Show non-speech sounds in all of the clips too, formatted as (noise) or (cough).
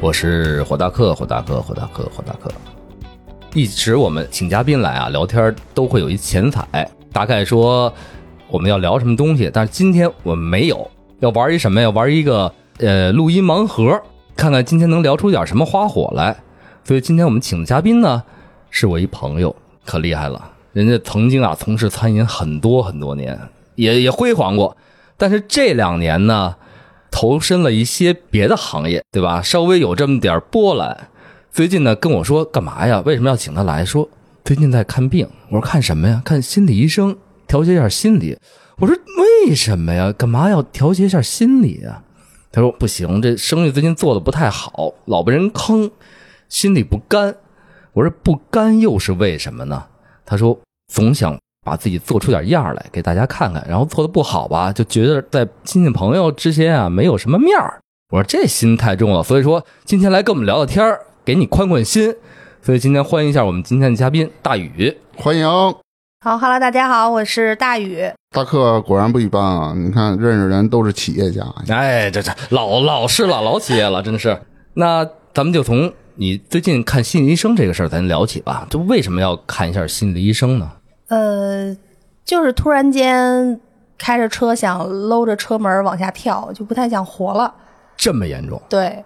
我是火大客，火大客，火大客，火大客。一直我们请嘉宾来啊，聊天都会有一前彩，大概说我们要聊什么东西。但是今天我们没有，要玩一什么呀？玩一个呃录音盲盒，看看今天能聊出点什么花火来。所以今天我们请的嘉宾呢，是我一朋友，可厉害了。人家曾经啊从事餐饮很多很多年，也也辉煌过，但是这两年呢。投身了一些别的行业，对吧？稍微有这么点波澜。最近呢，跟我说干嘛呀？为什么要请他来说？最近在看病。我说看什么呀？看心理医生，调节一下心理。我说为什么呀？干嘛要调节一下心理啊？他说不行，这生意最近做的不太好，老被人坑，心里不甘。我说不甘又是为什么呢？他说总想。把自己做出点样来给大家看看，然后做的不好吧，就觉得在亲戚朋友之间啊没有什么面儿。我说这心太重了，所以说今天来跟我们聊聊天儿，给你宽宽心。所以今天欢迎一下我们今天的嘉宾大宇，欢迎。好哈喽，大家好，我是大宇。大客果然不一般啊！你看认识人都是企业家，哎，这这老老是老老企业了，真的是。那咱们就从你最近看心理医生这个事儿咱聊起吧。就为什么要看一下心理医生呢？呃，就是突然间开着车想搂着车门往下跳，就不太想活了。这么严重？对。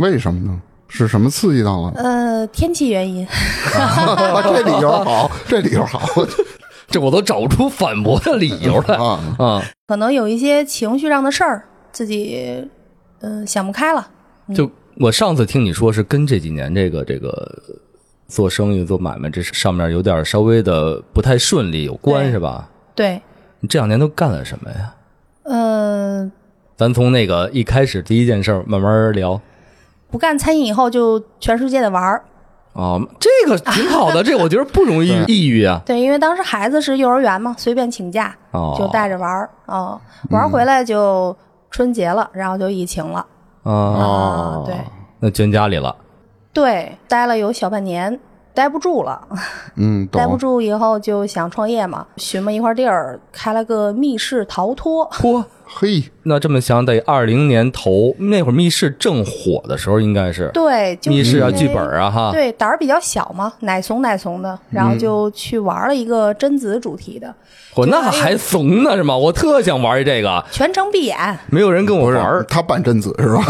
为什么呢？是什么刺激到了？呃，天气原因。(laughs) 这理由好，这理由好，(laughs) 这我都找不出反驳的理由了啊啊！可能有一些情绪上的事儿，自己嗯想不开了。就我上次听你说是跟这几年这个这个。做生意做买卖，这上面有点稍微的不太顺利，有关是吧？对。你这两年都干了什么呀？嗯，咱从那个一开始第一件事慢慢聊。不干餐饮以后，就全世界的玩儿。哦，这个挺好的，(laughs) 这我觉得不容易抑郁啊。对，因为当时孩子是幼儿园嘛，随便请假就带着玩儿啊，玩回来就春节了，然后就疫情了啊。对，那捐家里了。对，待了有小半年，待不住了。嗯，待不住以后就想创业嘛，寻摸一块地儿，开了个密室逃脱。嚯，嘿，那这么想得二零年头那会儿密室正火的时候，应该是对密室啊，剧本啊，哈。对，胆儿比较小嘛，奶怂奶怂的，然后就去玩了一个贞子主题的。我那还怂呢是吗？我特想玩一这个，全程闭眼，没有人跟我玩。他扮贞子是吧？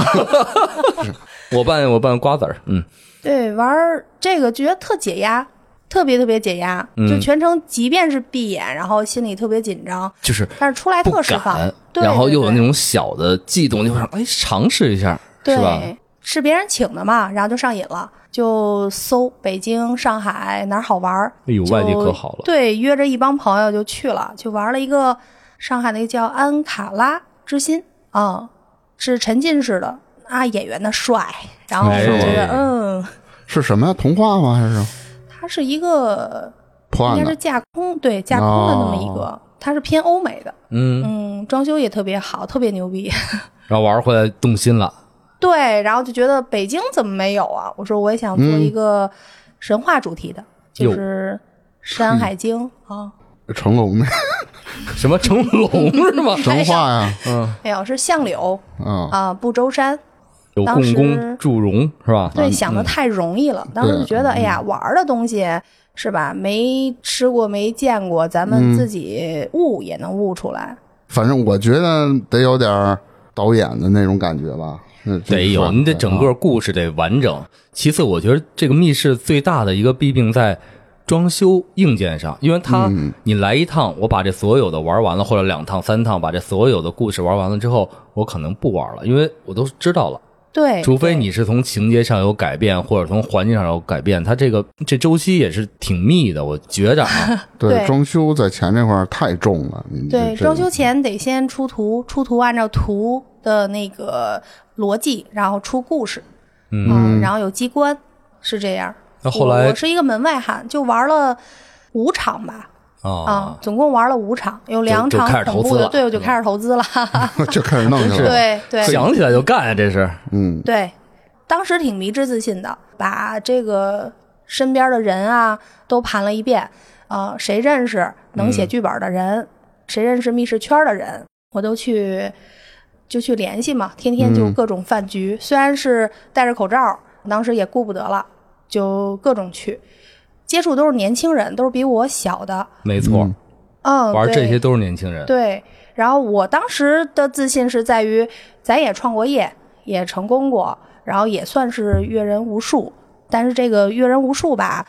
(laughs) (laughs) 我拌我拌瓜子儿，嗯，对，玩这个觉得特解压，特别特别解压，就全程即便是闭眼，然后心里特别紧张，就是，但是出来特释放，然后又有那种小的悸动，就想哎尝试一下，是吧？是别人请的嘛，然后就上瘾了，就搜北京、上海哪儿好玩，哎呦，外地可好了，对，约着一帮朋友就去了，就玩了一个上海那个叫安卡拉之心啊，是沉浸式的。啊，演员的帅，然后觉得嗯，是什么呀？童话吗？还是？它是一个，应该是架空，对，架空的那么一个，它是偏欧美的，嗯嗯，装修也特别好，特别牛逼。(laughs) 然后玩回来动心了，对，然后就觉得北京怎么没有啊？我说我也想做一个神话主题的，就是《山海经》啊。成龙的 (laughs) 什么成龙是吗？神话呀，(laughs) 嗯，哎呦，是相柳，嗯啊，不周山。有共工祝融是吧？对，想的太容易了。当时就觉得，哎呀，玩的东西是吧？没吃过，没见过，咱们自己悟也能悟出来。反正我觉得得有点导演的那种感觉吧。得有，你得整个故事得完整。其次，我觉得这个密室最大的一个弊病在装修硬件上，因为它你来一趟，我把这所有的玩完了，或者两趟、三趟，把这所有的故事玩完了之后，我可能不玩了，因为我都知道了。对，除非你是从情节上有改变，或者从环境上有改变，它这个这周期也是挺密的，我觉着啊。(laughs) 对，装修在钱这块太重了。对，装修前得先出图，出图按照图的那个逻辑，然后出故事，嗯，然后有机关，是这样。那后来我我是一个门外汉，就玩了五场吧，啊啊，，总共玩了五场，有两场就开始恐怖的，投资了。对，我就开始投资了。(laughs) 就开始弄去了。对 (laughs) 对。(laughs) 想起来就干呀，这是嗯，对，当时挺迷之自信的，把这个身边的人啊都盘了一遍，啊，谁认识能写剧本的人，谁认识密室圈的人，我都去就去联系嘛，天天就嗯。各种饭局，虽然是戴着口罩，当时也顾不得了，就各种去。接触都是年轻人，都是比我小的，没错，嗯玩这些都是年轻人。对，然后我当时的自信是在于，咱也创过业，也成功过，然后也算是阅人无数。但是这个阅人无数吧，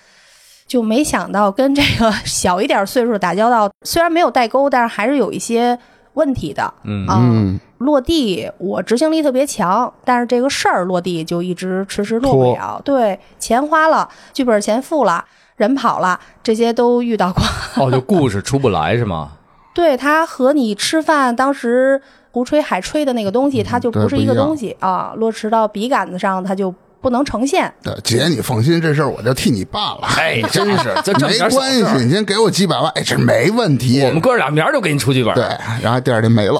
就没想到跟这个小一点岁数打交道，虽然没有代沟，但是还是有一些问题的。嗯啊嗯，落地我执行力特别强，但是这个事儿落地就一直迟迟落不了。对，钱花了，剧本钱付了，人跑了，这些都遇到过。(laughs) 哦，就故事出不来是吗？(laughs) 对，它和你吃饭当时胡吹海吹的那个东西，它就不是一个东西啊。落实到笔杆子上，它就不能呈现。对，姐你放心，这事儿我就替你办了。哎，(laughs) 真是这没关系，你先给我几百万，哎，这没问题。我们哥俩明儿就给你出剧本。对，然后第二天没了，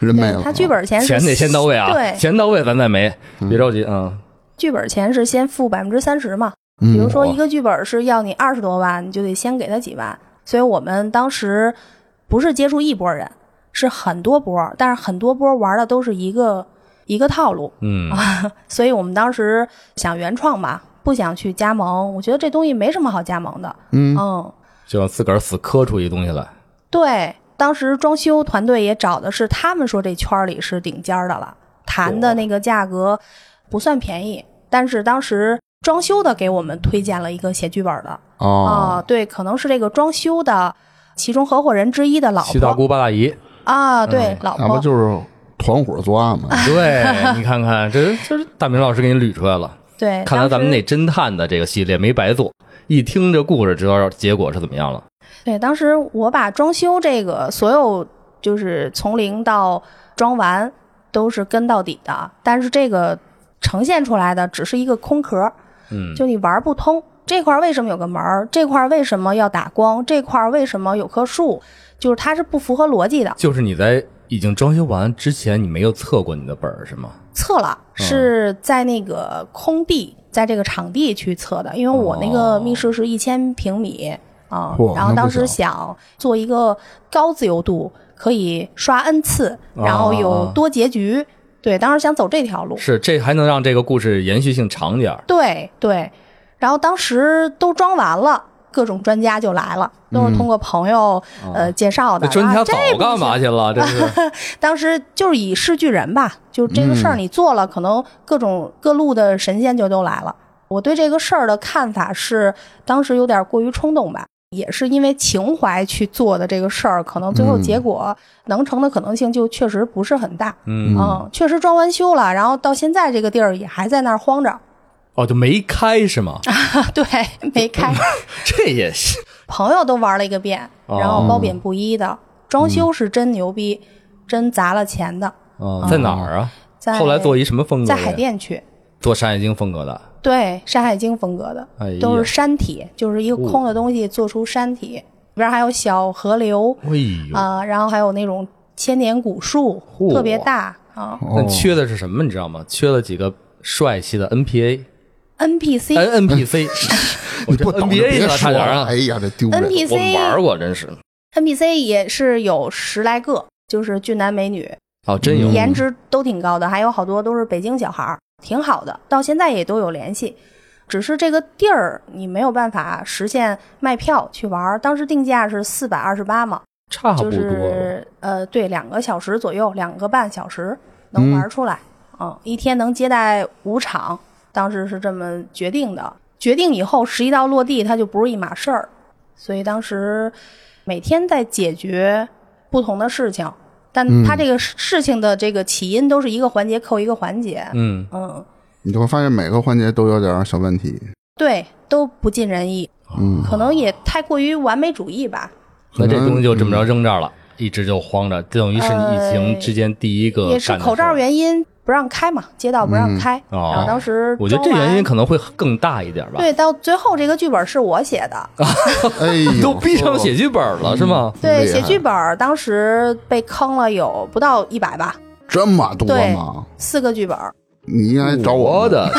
人没了。他剧本钱钱得先到位啊，对，钱到位咱再没，别着急啊。剧本钱是先付百分之三十嘛。嗯比如说一个剧本是要你二十多万，你就得先给他几万。所以我们当时不是接触一波人，是很多波，但是很多波玩的都是一个一个套路。嗯，啊 (laughs) 所以我们当时想原创吧，不想去加盟。我觉得这东西没什么好加盟的。嗯嗯，就让自个儿死磕出一东西来。对，当时装修团队也找的是他们说这圈里是顶尖的了，谈的那个价格不算便宜，但是当时装修的给我们推荐了一个写剧本的啊、哦，对，可能是这个装修的其中合伙人之一的老七大姑八大姨，啊，对，老那不婆。就是团伙作案吗？对 (laughs) 你看看，这这是大明老师给你捋出来了。对，看来咱们那侦探的这个系列没白做，一听这故事知道结果是怎么样了。对，当时我把装修这个所有就是从零到装完都是跟到底的，但是这个呈现出来的只是一个空壳，嗯，就你玩不通。这块为什么有个门儿？这块为什么要打光？这块为什么有棵树？就是它是不符合逻辑的。就是你在已经装修完之前，你没有测过你的本儿是吗？测了，是在那个空地，在这个场地去测的，因为我那个密室是一千平米啊、嚯然后当时想做一个高自由度，可以刷 n 次，哦然后有多结局。对，当时想走这条路。是，这还能让这个故事延续性长点儿。对对，然后当时都装完了。各种专家就来了，都是通过朋友、呃介绍的。那专家早干嘛去了？这是 (laughs) 当时就是以示巨人吧，就这个事儿你做了，可能各种各路的神仙就都来了。我对这个事儿的看法是，当时有点过于冲动吧，也是因为情怀去做的这个事儿，可能最后结果能成的可能性就确实不是很大。嗯，嗯，确实装完修了，然后到现在这个地儿也还在那儿荒着，哦，就没开是吗？啊 (laughs) 对，没开。(laughs) 这也是朋友都玩了一个遍，哦然后褒贬不一的。装修是真牛逼，真砸了钱的。哦，在哪儿啊？在后来做一什么风格在？海淀区，做《山海经》风格的。对，《山海经》风格的，哎都是山体，就是一个空的东西做出山体，里边还有小河流啊、然后还有那种千年古树，嚯特别大啊。哦那缺的是什么？你知道吗？缺了几个帅气的 NPA、NPC N NPC。(laughs) 我这你不懂别说哎！呀，这丢人。NPC 我玩过，真是。NPC 也是有十来个，就是俊男美女，哦，真有。颜值都挺高的，还有好多都是北京小孩儿，挺好的，到现在也都有联系。只是这个地儿你没有办法实现卖票去玩儿，当时定价是四百二十八嘛，就差不多。是呃，对，两个小时左右，两个半小时能玩出来。嗯一天能接待五场，当时是这么决定的。决定以后，实际到落地，它就不是一码事儿。所以当时每天在解决不同的事情，但他这个事情的这个起因都是一个环节扣一个环节。嗯，嗯，你就会发现每个环节都有点小问题。对，都不尽人意，嗯，可能也太过于完美主义吧。那这东西就这么着扔这儿了，一直就慌着，等于是你疫情之间第一个也是口罩原因不让开嘛，街道不让开。哦然后当时我觉得这原因可能会更大一点吧。对，到最后这个剧本是我写的，(laughs) 哎呦，都逼上写剧本了是吗？对，写剧本当时被坑了有不到一百吧，这么多对吗？四个剧本儿。你应该找我的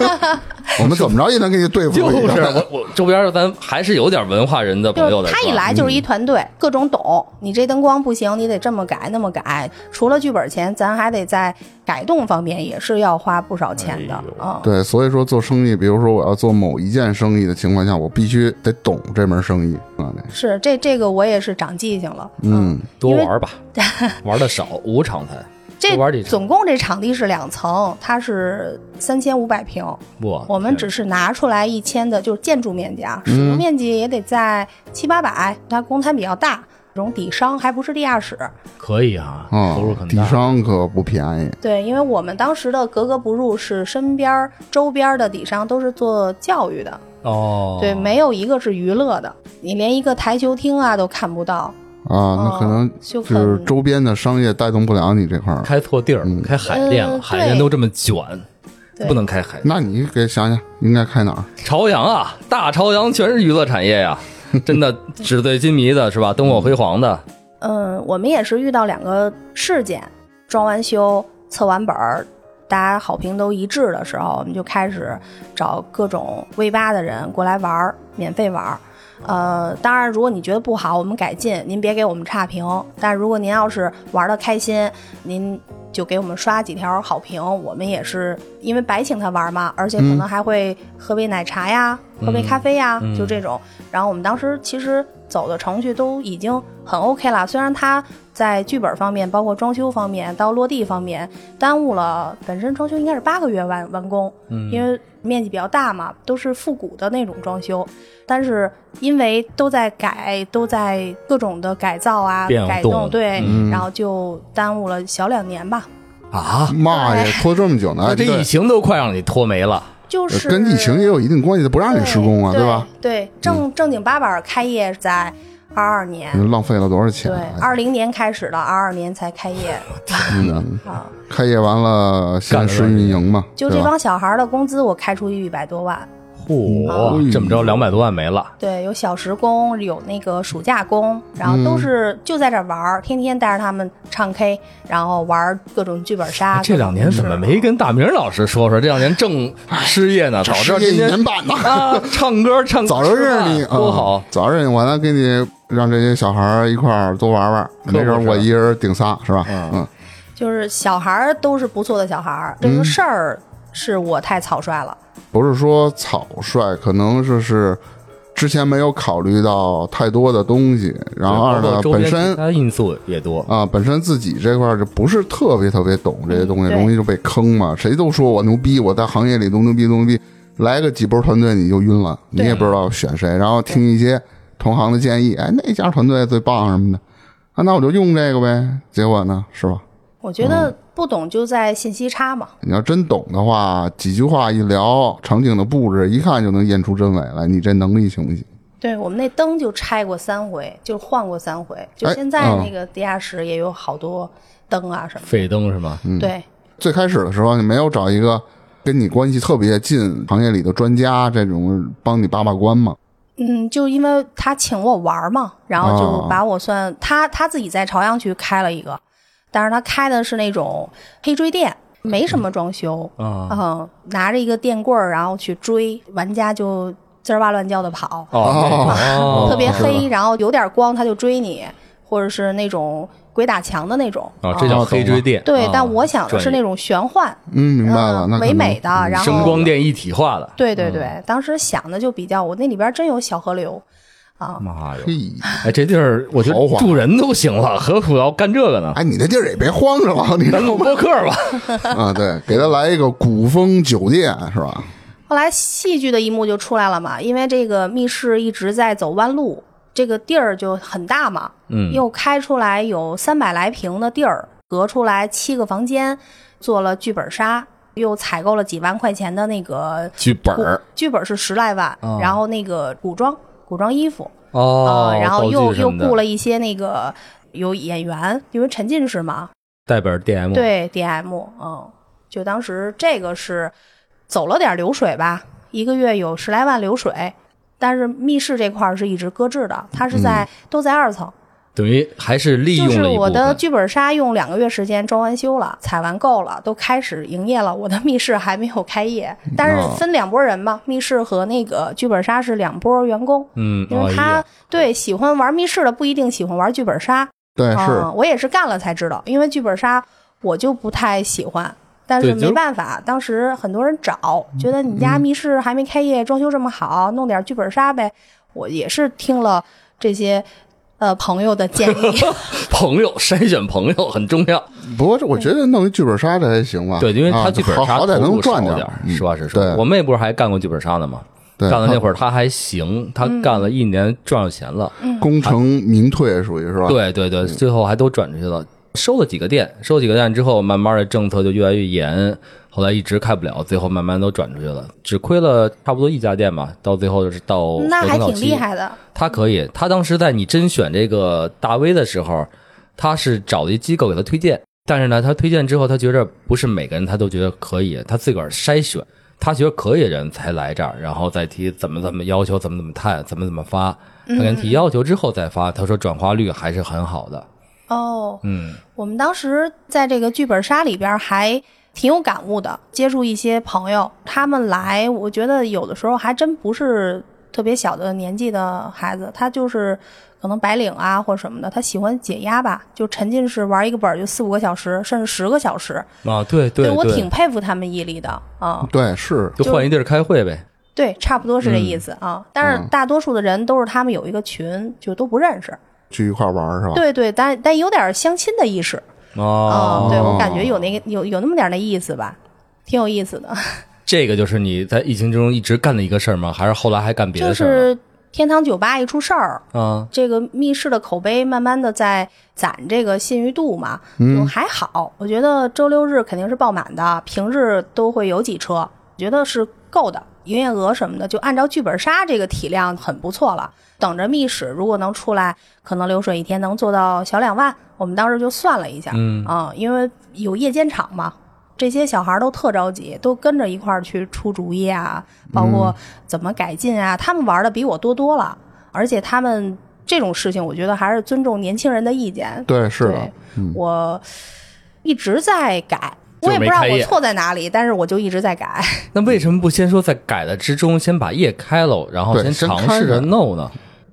(laughs) 我们怎么着也能给你对付就是我我周边咱还是有点文化人的朋友的。他一来就是一团队，各种懂。你这灯光不行，你得这么改那么改。除了剧本钱，咱还得在改动方面也是要花不少钱的哎嗯。对，所以说做生意，比如说我要做某一件生意的情况下，我必须得懂这门生意啊。是这这个我也是长记性了。嗯，多玩吧，(laughs) 玩的少，五场才这玩几总共这场地是两层，它是三千五百平，哇！我们只是拿出来一千的，就是建筑面积啊，使嗯用面积也得在七八百，它公摊比较大，这种底商还不是地下室。可以啊，投入很大。商可不便宜。对，因为我们当时的格格不入是身边周边的底商都是做教育的，哦，对，没有一个是娱乐的，你连一个台球厅啊都看不到。啊，那可能哦就就是周边的商业带动不了你这块儿。开错地儿，开海淀了，呃海淀都这么卷，不能开海。那你给想想，应该开哪儿？朝阳啊，大朝阳全是娱乐产业呀，(laughs) 真的纸醉金迷的是吧？灯火辉煌的，嗯，我们也是遇到两个事件，装完修、测完本儿，大家好评都一致的时候，我们就开始找各种 V 八的人过来玩儿，免费玩儿。呃，当然，如果你觉得不好，我们改进，您别给我们差评。但如果您要是玩的开心，您就给我们刷几条好评，我们也是因为白请他玩嘛，而且可能还会喝杯奶茶呀，喝杯咖啡呀，就这种。然后我们当时其实走的程序都已经很 OK 了，虽然他在剧本方面，包括装修方面到落地方面耽误了，本身装修应该是八个月完完工，嗯因为面积比较大嘛，都是复古的那种装修，但是因为都在改，都在各种的改造啊、变改动动，对，嗯然后就耽误了小两年吧。啊，妈呀，拖这么久呢？这疫情都快让你拖没了。就是跟疫情也有一定关系，它不让你施工啊，对吧？？对，正正经八百开业在二二年，浪费了多少钱对啊？，二零年开始的，二二年才开业嗯，(laughs) 啊。开业完了先试运营嘛，就这帮小孩的工资，我开出去一百多万。嚯，嗯这么着两百多万没了。对，有小时工，有那个暑假工，然后都是就在这玩儿，天天带着他们唱 K，然后玩各种剧本杀。这两年怎么没跟大明老师说说？这两年正失业呢，早知道失业一今年半呢，啊，唱歌唱早就认识你，多好嗯。早认识你，我能给你让这些小孩儿一块儿多玩玩，没准我一人顶仨是吧？嗯嗯，就是小孩儿都是不错的小孩儿，这个事儿是我太草率了。不是说草率，可能就是之前没有考虑到太多的东西，然后二呢，本身因素也多。啊，本身自己这块儿就不是特别特别懂这些东西，对容易就被坑嘛。谁都说我牛逼，我在行业里多牛逼多牛逼，来个几波团队你就晕了，你也不知道选谁，然后听一些同行的建议，哎，那家团队最棒什么的，啊，那我就用这个呗。结果呢，是吧？我觉得不懂就在信息差嘛。你要真懂的话，几句话一聊，场景的布置一看就能验出真伪来，你这能力行不行？对我们那灯就拆过三回，就换过三回。就哎现在嗯那个地下室也有好多灯啊什么废灯是吗？嗯。对，最开始的时候，你没有找一个跟你关系特别近、行业里的专家，这种帮你把把关吗？嗯，就因为他请我玩嘛，然后哦。就把我算、他他自己在朝阳区开了一个，但是他开的是那种黑追店，没什么装修，啊。嗯，拿着一个电棍儿，然后去追玩家就滋儿哇乱叫的跑，(laughs) 哦特别黑，然后有点光他就追你，或者是那种鬼打墙的那种。哦，这叫黑锥店。对，啊但我想的是那种玄幻，嗯，明白了，嗯那唯美的，然后声光电一体化的。对对对，当时想的就比较，我那里边真有小河流啊，妈呀！嘿，哎，这地儿我觉得住人都行了，何苦要干这个呢？哎，你那地儿也别慌着了，(laughs) 你当个播客吧。(laughs) 啊，对，给他来一个古风酒店是吧？后来戏剧的一幕就出来了嘛，因为这个密室一直在走弯路，这个地儿就很大嘛，嗯。又开出来有三百来平的地儿，隔出来七个房间，做了剧本杀，又采购了几万块钱的那个剧本儿。剧本是十来万，啊然后那个古装古装衣服，哦呃，然后又又雇了一些那个有演员，因为沉浸式嘛，带本 DM，，对 DM，嗯，就当时这个是走了点流水吧，一个月有十来万流水，但是密室这块儿是一直搁置的，它是在、都在二层。等于还是利就是用了一部我的。剧本杀用两个月时间装完修了，采完购了，都开始营业了。我的密室还没有开业，但是分两拨人嘛，密室和那个剧本杀是两拨员工，嗯，哎因为他、呀，对喜欢玩密室的不一定喜欢玩剧本杀。对，是嗯，我也是干了才知道，因为剧本杀我就不太喜欢。但是没办法，当时很多人找，觉得你家密室还没开业，装修这么好，弄点剧本杀呗。我也是听了这些呃朋友的建议，(laughs) 朋友筛选朋友很重要。不过这我觉得弄一剧本杀这还行吧。对，因为啊他剧本杀好好歹能赚点点实话实说。对我妹不是还干过剧本杀呢吗？干了那会儿他还行，他干了一年赚着钱了。功成名退属于是吧？对对对，最后还都转出去了，收了几个店，收了几个店之后，慢慢的政策就越来越严，后来一直开不了，最后慢慢都转出去了，只亏了差不多一家店吧，到最后就是到那还挺厉害的。他可以，他当时在你甄选这个大 V 的时候，他是找了一机构给他推荐，但是呢，他推荐之后，他觉着不是每个人他都觉得可以，他自个儿筛选，他觉得可以的人才来这儿，然后再提怎么怎么要求，怎么怎么探，怎么怎么发。他给人提要求之后再发，他说转化率还是很好的。哦，嗯，我们当时在这个剧本杀里边还挺有感悟的，接触一些朋友，他们来，我觉得有的时候还真不是特别小的年纪的孩子，他就是可能白领啊或什么的，他喜欢解压吧，就沉浸式玩一个本就四五个小时，甚至十个小时。啊，对对我挺佩服他们毅力的啊、对是，就换一地儿开会呗。对，差不多是这意思啊。但是嗯大多数的人都是他们有一个群，就都不认识。聚一块玩儿是吧？对对，但但有点相亲的意识。哦嗯，对我感觉有那个有有那么点儿那意思吧，挺有意思的。这个就是你在疫情之中一直干的一个事儿吗？还是后来还干别的事儿就？是天堂酒吧一出事儿，啊，这个密室的口碑慢慢的在攒这个信誉度嘛，就还好。我觉得周六日肯定是爆满的，平日都会有几车，觉得是够的。营业额什么的，就按照剧本杀这个体量很不错了。等着密室如果能出来，可能流水一天能做到小两万。我们当时就算了一下，嗯啊、因为有夜间场嘛，这些小孩儿都特着急，都跟着一块儿去出主意啊，包括怎么改进啊，他们玩的比我多多了，而且他们这种事情，我觉得还是尊重年轻人的意见。对是的对，我一直在改，就我也不知道我错在哪里，但是我就一直在改。(laughs) 那为什么不先说在改的之中先把页开了，然后先尝试着着弄呢？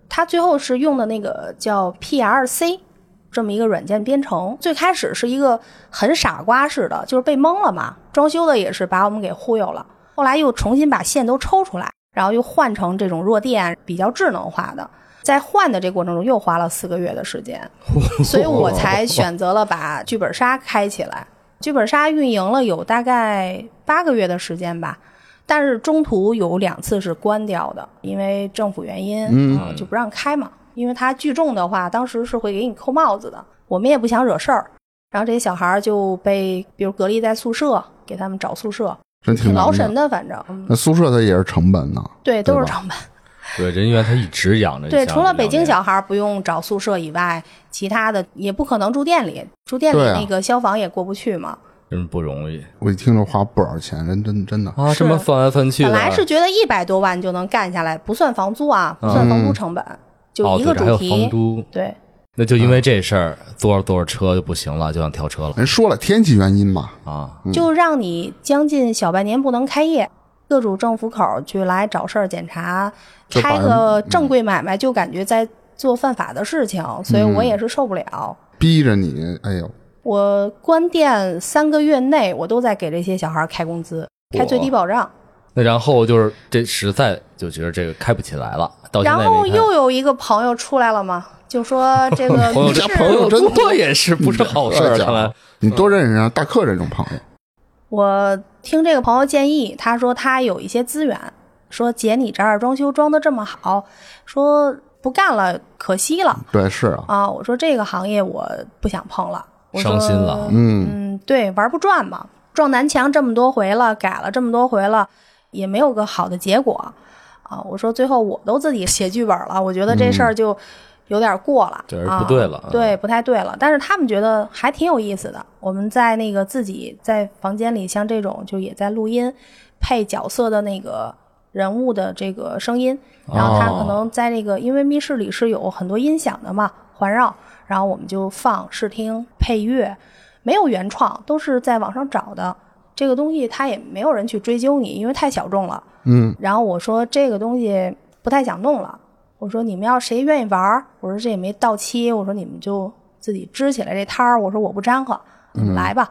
他最后是用的那个叫 PRC 这么一个软件编程，最开始是一个很傻瓜式的，就是被蒙了嘛。装修的也是把我们给忽悠了，后来又重新把线都抽出来，然后又换成这种弱电，比较智能化的。在换的这过程中，又花了四个月的时间，(laughs) 所以我才选择了把剧本杀开起来。剧本杀运营了有大概八个月的时间吧，但是中途有两次是关掉的，因为政府原因，就不让开嘛。因为它聚众的话，当时是会给你扣帽子的。我们也不想惹事儿，然后这些小孩儿就被比如隔离在宿舍，给他们找宿舍，真挺劳神的。反正，嗯，那宿舍它也是成本呢，对，都是成本。对，人员他一直养着。对，除了北京小孩不用找宿舍以外，其他的也不可能住店里，住店里那个消防也过不去嘛。真不容易我一听着花不少钱，人真真的。啊！这么翻来翻去的，本来是觉得一百多万就能干下来，不算房租啊，不算房租成本，就哦，一个主题。房租，对，那就因为这事儿，坐着坐着车就不行了，就想跳车了人说了天气原因嘛，啊！就让你将近小半年不能开业，各主政府口去来找事儿检查，开个正规买卖就感觉在做犯法的事情，所以我也是受不了。逼着你，哎呦，我关店三个月内，我都在给这些小孩开工资，开最低保障。那然后就是这实在就觉得这个开不起来了，到然后又有一个朋友出来了嘛，就说 (laughs) 这个朋友密室这朋友真多也是不是好事儿，这看来。你多认识啊，大客这种朋友，我听这个朋友建议，他说他有一些资源，说姐你这儿装修装的这么好，说不干了可惜了对，是啊，啊。我说这个行业我不想碰了，伤心了嗯，嗯，对，玩不转嘛，撞南墙这么多回了，改了这么多回了，也没有个好的结果啊。我说最后我都自己写剧本了，我觉得这事儿就有点过了，就是啊不对了啊对，不太对了。但是他们觉得还挺有意思的。我们在那个自己在房间里，像这种就也在录音，配角色的那个人物的这个声音，然后他可能在那个，因为密室里是有很多音响的嘛，环绕，然后我们就放试听配乐，没有原创，都是在网上找的。这个东西他也没有人去追究你，因为太小众了。嗯，然后我说这个东西不太想弄了，我说你们要谁愿意玩儿，我说这也没到期，我说你们就自己支起来这摊儿，我说我不掺和，你们来吧。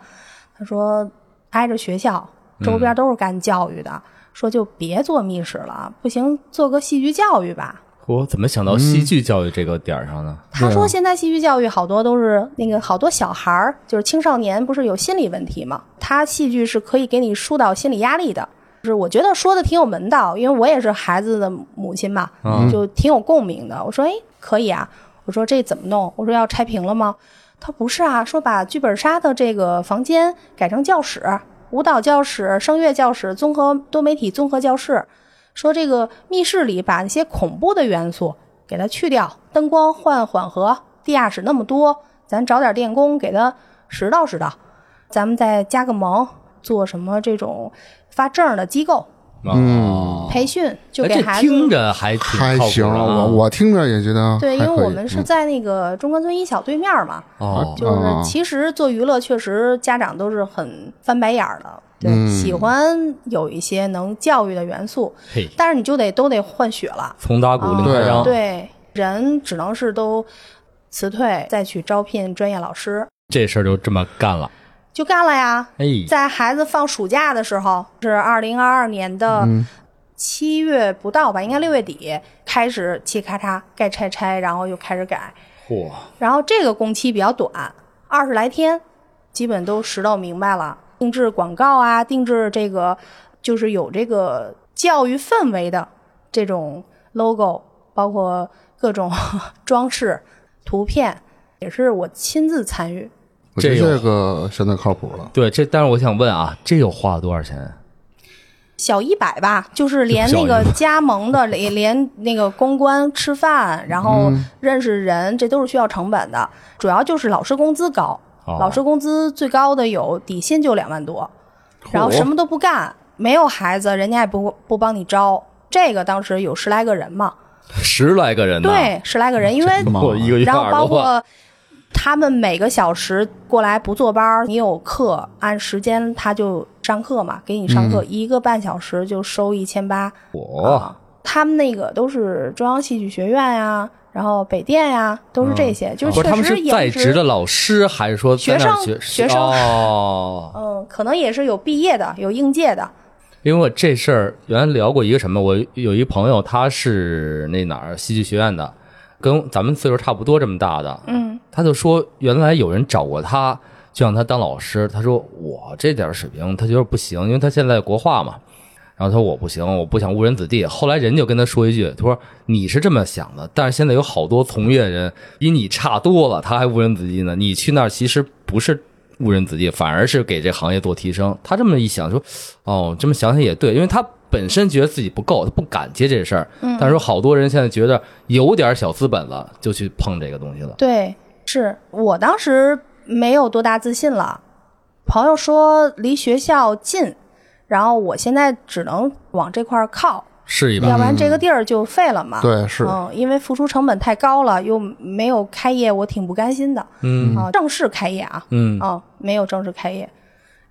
他说挨着学校，周边都是干教育的，说就别做密室了，不行做个戏剧教育吧。我怎么想到戏剧教育这个点儿上呢？他说现在戏剧教育好多都是那个好多小孩儿，就是青少年，不是有心理问题吗？他戏剧是可以给你疏导心理压力的。就是我觉得说的挺有门道，因为我也是孩子的母亲嘛，就挺有共鸣的。我说，哎，可以啊。我说这怎么弄？我说要拆平了吗？他不是啊，说把剧本杀的这个房间改成教室、舞蹈教室、声乐教室、综合多媒体综合教室。说这个密室里把那些恐怖的元素给它去掉，灯光换缓和，地下室那么多，咱找点电工给它拾掇拾掇，咱们再加个盟，做什么这种发证的机构嗯，培训，就给孩子。听着还挺还行，我我听着也觉得对，因为我们是嗯在那个中关村一小对面嘛，哦，就是哦其实做娱乐确实家长都是很翻白眼儿的，对，嗯喜欢有一些能教育的元素，但是你就得都得换血了。从打鼓另开对对，人只能是都辞退，再去招聘专业老师，这事儿就这么干了。就干了呀。哎，在孩子放暑假的时候，是二零二二年的七月不到吧，应该六月底开始嘁咔嚓该拆拆，然后又开始改，嚯，然后这个工期比较短，二十来天，基本都拾掇明白了。定制广告啊，定制这个就是有这个教育氛围的这种 logo，包括各种 (laughs) 装饰、图片，也是我亲自参与。我觉得这这个现在靠谱了。对，这但是我想问啊，这又花了多少钱？小一百吧，就是连那个加盟的，连连那个公关吃饭，然后认识人，这都是需要成本的。主要就是老师工资高，哦老师工资最高的有底薪就两万多，然后什么都不干，没有孩子，人家也不不帮你招。这个当时有十来个人嘛，十来个人呢？对，十来个人，因为然后。包括他们每个小时过来不坐班儿，你有课按时间他就上课嘛，给你上课、一个半小时就收一千八。嚯，啊，他们那个都是中央戏剧学院呀，然后北电呀，都是这些，就确实是在职的老师，还是说学生学生。哦，嗯，可能也是有毕业的，有应届的。因为我这事儿原来聊过一个什么，我有一朋友他是那哪儿戏剧学院的，跟咱们岁数差不多这么大的，嗯，他就说原来有人找过他，就让他当老师，他说我这点水平他觉得不行，因为他现在国画嘛。然后他说我不行，我不想误人子弟。后来人就跟他说一句，他说你是这么想的，但是现在有好多从业人比你差多了，他还误人子弟呢。你去那儿其实不是误人子弟，反而是给这行业做提升。他这么一想说，哦，这么想想也对，因为他本身觉得自己不够，他不敢接这事儿。但是说好多人现在觉得有点小资本了，就去碰这个东西了。对，是我当时没有多大自信了。朋友说离学校近，然后我现在只能往这块儿靠，试一把，要不然这个地儿就废了嘛。对，是嗯，因为付出成本太高了，又没有开业，我挺不甘心的。嗯啊，正式开业啊，嗯，啊，没有正式开业。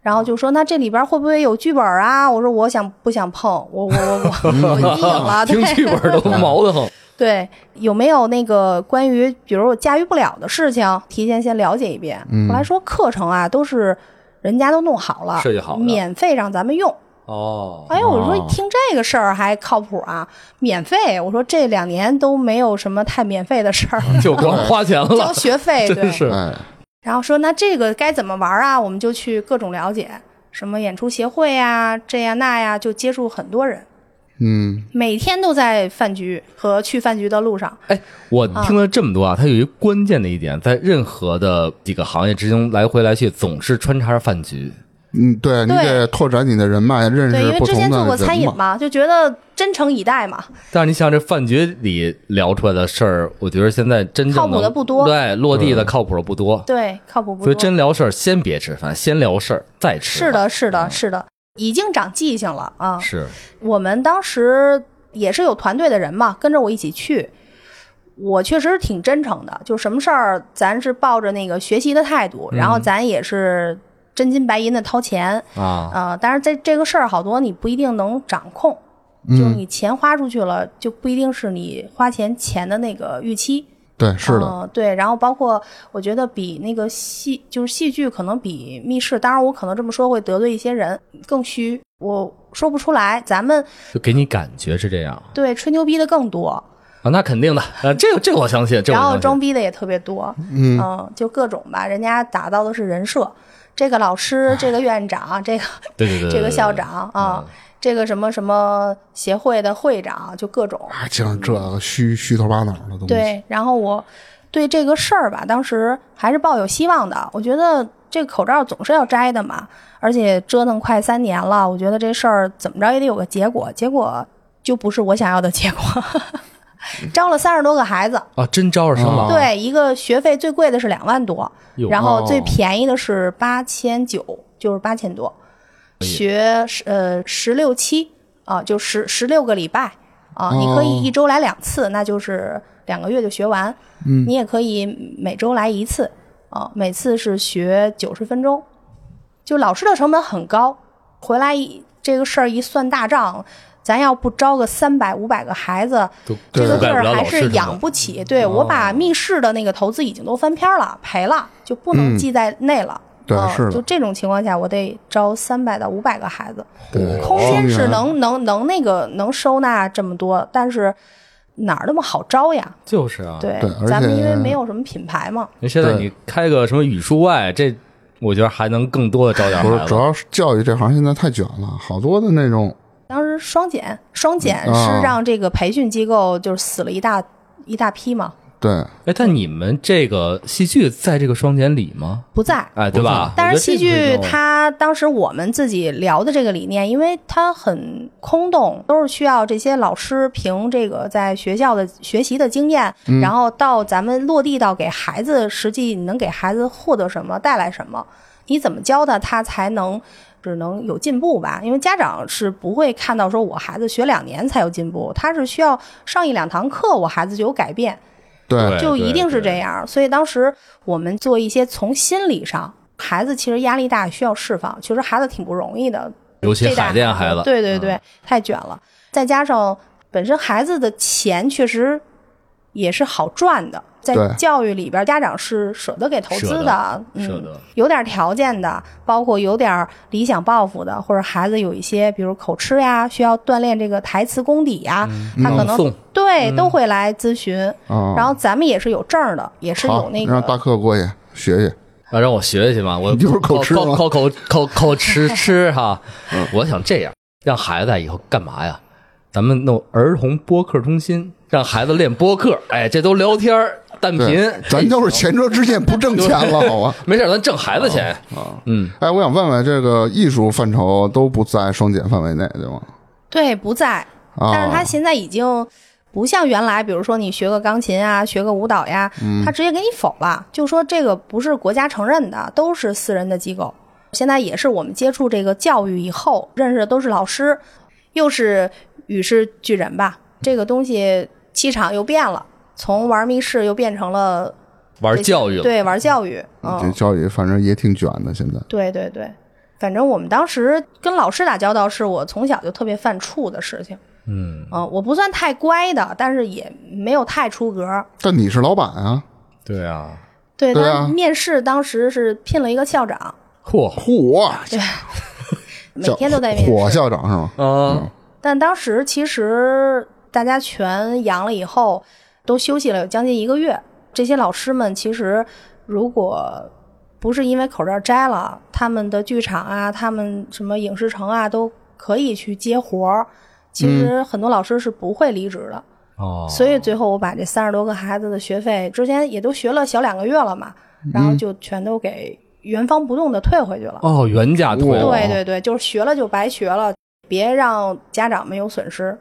然后就说那这里边会不会有剧本啊？我说我想不想碰？我我我我 (laughs) 我阴影了，对听剧本都毛得很。(laughs) 对，有没有那个关于比如我驾驭不了的事情，提前先了解一遍。后来说课程啊都是人家都弄好了，设计好免费让咱们用。哦，哎呦，我说听这个事儿还靠谱啊，免费。我说这两年都没有什么太免费的事儿，就光花钱了交，学费 (laughs) 对真。是。哎，然后说那这个该怎么玩啊？我们就去各种了解，什么演出协会呀，这呀那呀，就接触很多人，嗯，每天都在饭局和去饭局的路上。哎，我听了这么多啊，它有一关键的一点，在任何的几个行业之中来回来去，总是穿插着饭局。嗯，对你得拓展你的人脉，认对，因识不为之同的人前做过餐饮嘛。嘛，就觉得真诚以待嘛。但是你想，这饭局里聊出来的事儿，我觉得现在真正靠谱能的不多对，落地的靠谱的不多。对，靠谱不所以。真聊事儿，先别吃饭，先聊事儿再吃。是的，是的，是的，已经长记性了啊。是我们当时也是有团队的人嘛，跟着我一起去。我确实挺真诚的，就什么事儿咱是抱着那个学习的态度，然后咱也是真金白银的掏钱，啊，呃，但是在这个事儿好多你不一定能掌控，就是你钱花出去了，就不一定是你花钱钱的那个预期。对，是的，嗯对，然后包括我觉得比那个戏，就是戏剧可能比密室，当然我可能这么说会得罪一些人，更虚，我说不出来。咱们就给你感觉是这样。对吹牛逼的更多，啊，那肯定的，(laughs) 呃，这个这个我相信，这个然后装逼的也特别多，嗯就各种吧，人家打造的是人设，这个老师，这个院长，这个 (laughs) 对对对对，这个校长啊，嗯这个什么什么协会的会长，就各种。啊，净这个虚虚头巴脑的东西。对，然后我对这个事儿吧，当时还是抱有希望的。我觉得这个口罩总是要摘的嘛，而且折腾快三年了，我觉得这事儿怎么着也得有个结果。结果就不是我想要的结果，(laughs) 招了三十多个孩子，啊，真招着生了，啊对，一个学费最贵的是两万多，然后最哦便宜的是八千九，就是八千多，学十呃十六期啊，就十十六个礼拜啊，你可以一周来两次，那就是两个月就学完。嗯。你也可以每周来一次啊，每次是学九十分钟，就老师的成本很高，回来这个事儿一算大账。咱要不招个三百五百个孩子，这个地儿还是养不起。对、我把密室的那个投资已经都翻篇了，赔了，就不能嗯记在内了。嗯对是的就这种情况下，我得招三百到五百个孩子，对空间是能能能那个能收纳这么多，但是哪儿那么好招呀？就是啊，对，而咱们因为没有什么品牌嘛，那现在你开个什么语数外，这我觉得还能更多的招点不是，孩子。主要是教育这行现在太卷了，好多的那种当时双减，双减是让这个培训机构就是死了一大一大批嘛，对哎，但你们这个戏剧在这个双减里吗？不在。哎，对吧？但是戏剧它当时我们自己聊的这个理念，因为它很空洞，都是需要这些老师凭这个在学校的学习的经验，然后到咱们落地到给孩子，实际你能给孩子获得什么，带来什么，你怎么教他，他才能。只能有进步吧，因为家长是不会看到说我孩子学两年才有进步，他是需要上一两堂课，我孩子就有改变。对对就一定是这样。所以当时我们做一些从心理上，孩子其实压力大，需要释放。其实孩子挺不容易的，尤其海淀孩子，对对对，嗯太卷了。再加上本身孩子的钱确实也是好赚的，在教育里边，家长是舍得给投资舍得的，嗯舍得，有点条件的，包括有点理想抱负的，或者孩子有一些比如口吃呀，需要锻炼这个台词功底呀，他可能对都会来咨询。啊，然后咱们也是有证儿的，也是有那个让大个课过去学学，啊，让我学去嘛，我你就是口吃口口口口口吃 (laughs) 吃哈。我想这样，让孩子以后干嘛呀？咱们弄儿童播客中心，让孩子练播客。哎，这都聊天儿弹频对，，咱都是前车之鉴，不挣钱了，好吧？(laughs) 没事，咱挣孩子钱啊。嗯，哎，我想问问，这个艺术范畴都不在双减范围内，对吗？对不在，啊，但是他现在已经不像原来，比如说你学个钢琴啊，学个舞蹈呀，他直接给你否了，就说这个不是国家承认的，都是私人的机构。现在也是我们接触这个教育以后认识的都是老师，又是与世俱人吧，这个东西气场又变了，从玩密室又变成了玩教育了，对玩教育，这嗯，教育反正也挺卷的，现在。对对对，反正我们当时跟老师打交道，是我从小就特别犯怵的事情。嗯，嗯，我不算太乖的，但是也没有太出格。但你是老板啊，对啊，对他面试当时是聘了一个校长，嚯，嚯，对。(laughs) 每天都在面火试。校长是吗？嗯，但当时其实大家全阳了以后，都休息了有将近一个月。这些老师们其实如果不是因为口罩摘了，他们的剧场啊，他们什么影视城啊，都可以去接活儿。其实很多老师是不会离职的。哦，所以最后我把这三十多个孩子的学费，之前也都学了小两个月了嘛，然后就全都给原封不动的退回去了。哦，原价退了，对对对，就是学了就白学了，别让家长们有损失。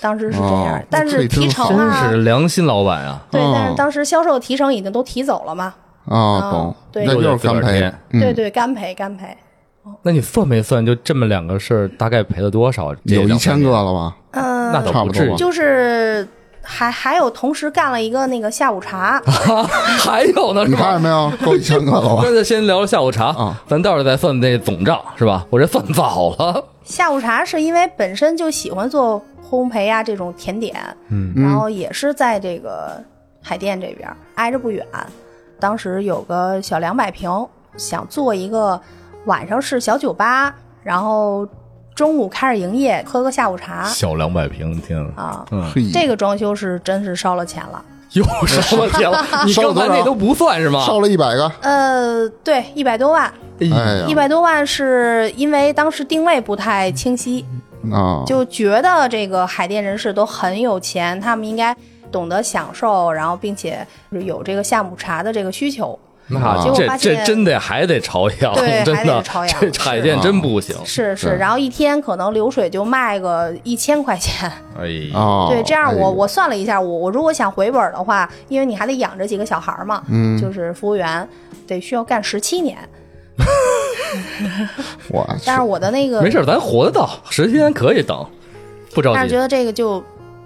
当时是这样，哦但是提成真啊，是良心老板啊！对，哦但是当时销售提成已经都提走了嘛。啊，懂，对那就是干赔，嗯对对，干赔干赔。那你算没算？就这么两个事儿，大概赔了多少？有一千个了吧？嗯，那倒不至于差不多。就是还还有同时干了一个那个下午茶，(laughs) 还有呢，是吧？你看见没有？够一千个了吧？(laughs) 那就先聊聊下午茶啊，咱到时候再算那总账，是吧？我这算早了。下午茶是因为本身就喜欢做烘焙啊这种甜点，嗯，然后也是在这个海淀这边挨着不远，当时有个小两百平，想做一个晚上是小酒吧，然后中午开始营业，喝个下午茶。小两百平，天。啊！啊。嗯，这个装修是真是烧了钱了，又烧了钱了，(laughs) 你刚才那都不算是吗？烧了一百个，呃，对，一百多万，一百多万是因为当时定位不太清晰，啊，就觉得这个海淀人士都很有钱，他们应该懂得享受，然后并且有这个下午茶的这个需求。那结果这发现这真得还得朝阳，对 (laughs) 真的还得朝阳这海淀真不行。是是，对然后一天可能流水就卖个一千块钱。哎对，这样我我算了一下，我我如果想回本的话，因为你还得养着几个小孩嘛，嗯就是服务员得需要干十七年。(laughs) 我去但是我的那个没事，咱活得到，十天可以等，不着急但是觉。得这个就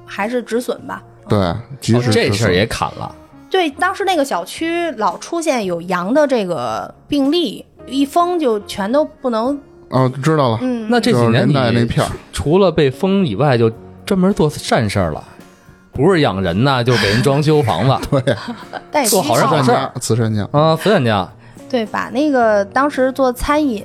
还是止损吧。对，及时止损这事儿也砍了，对，当时那个小区老出现有羊的这个病例，一封就全都不能，哦，知道了，嗯，那这几年你带那片儿除了被封以外，就专门做善事儿了，不是养人呐，就是给人装修房子 (laughs) 对，做好人好事儿慈善家，啊，慈善家。对，把那个当时做餐饮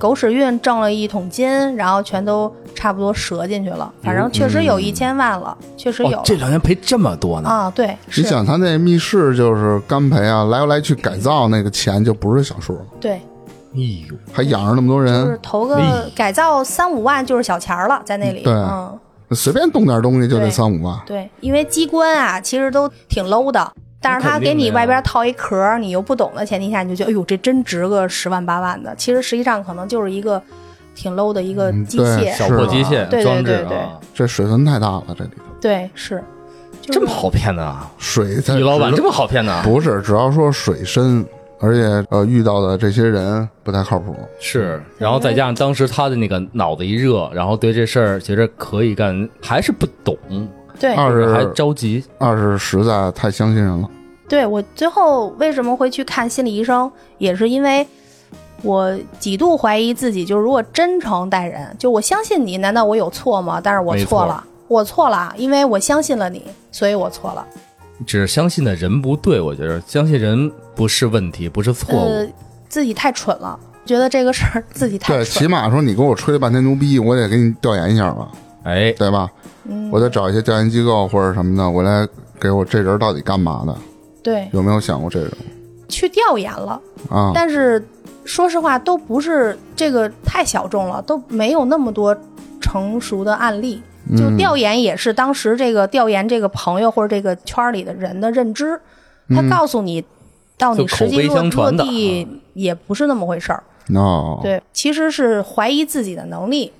狗屎运挣了一桶金，然后全都差不多折进去了，反正确实有一千万了，确实有哦，这两年赔这么多呢？啊，对，你，想他那密室就是干赔啊，来来去改造那个钱就不是小数了，对，哎呦，还养着那么多人就是人，投个哎改造三五万就是小钱儿了，在那里，对嗯，随便动点东西就得三五万，对，因为机关啊，其实都挺 low 的，但是他给你外边套一壳，你又不懂的前提下，你就觉得，哎呦，这真值个十万八万的。其实实际上可能就是一个挺 low 的一个嗯机对械，小破机械对对装置对这水分太大了，这里头对，是，就是这么好骗的啊？水在于老板这么好骗的啊？不是，只要说水深，而且呃遇到的这些人不太靠谱，是，然后再加上当时他的那个脑子一热，然后对这事儿觉着可以干，还是不懂，对二还是着急。二是实在太相信人了，对。我最后为什么会去看心理医生，也是因为。我几度怀疑自己，就是如果真诚待人，就我相信你，难道我有错吗？但是我没错错了，我错了，因为我相信了你，所以我错了。只是相信的人不对，我觉得相信人不是问题，不是错误。呃，自己太蠢了，觉得这个事儿自己太对，蠢。起码说你给我吹了半天牛逼，我得给你调研一下吧，哎，对吧？嗯我得找一些调研机构或者什么的，我来给我这人到底干嘛的？对，有没有想过这种去调研了，啊？但是说实话，都不是这个太小众了，都没有那么多成熟的案例。就嗯调研也是当时这个调研这个朋友或者这个圈里的人的认知，他告诉你，到你实际落地也不是那么回事儿。no，对，其实是怀疑自己的能力。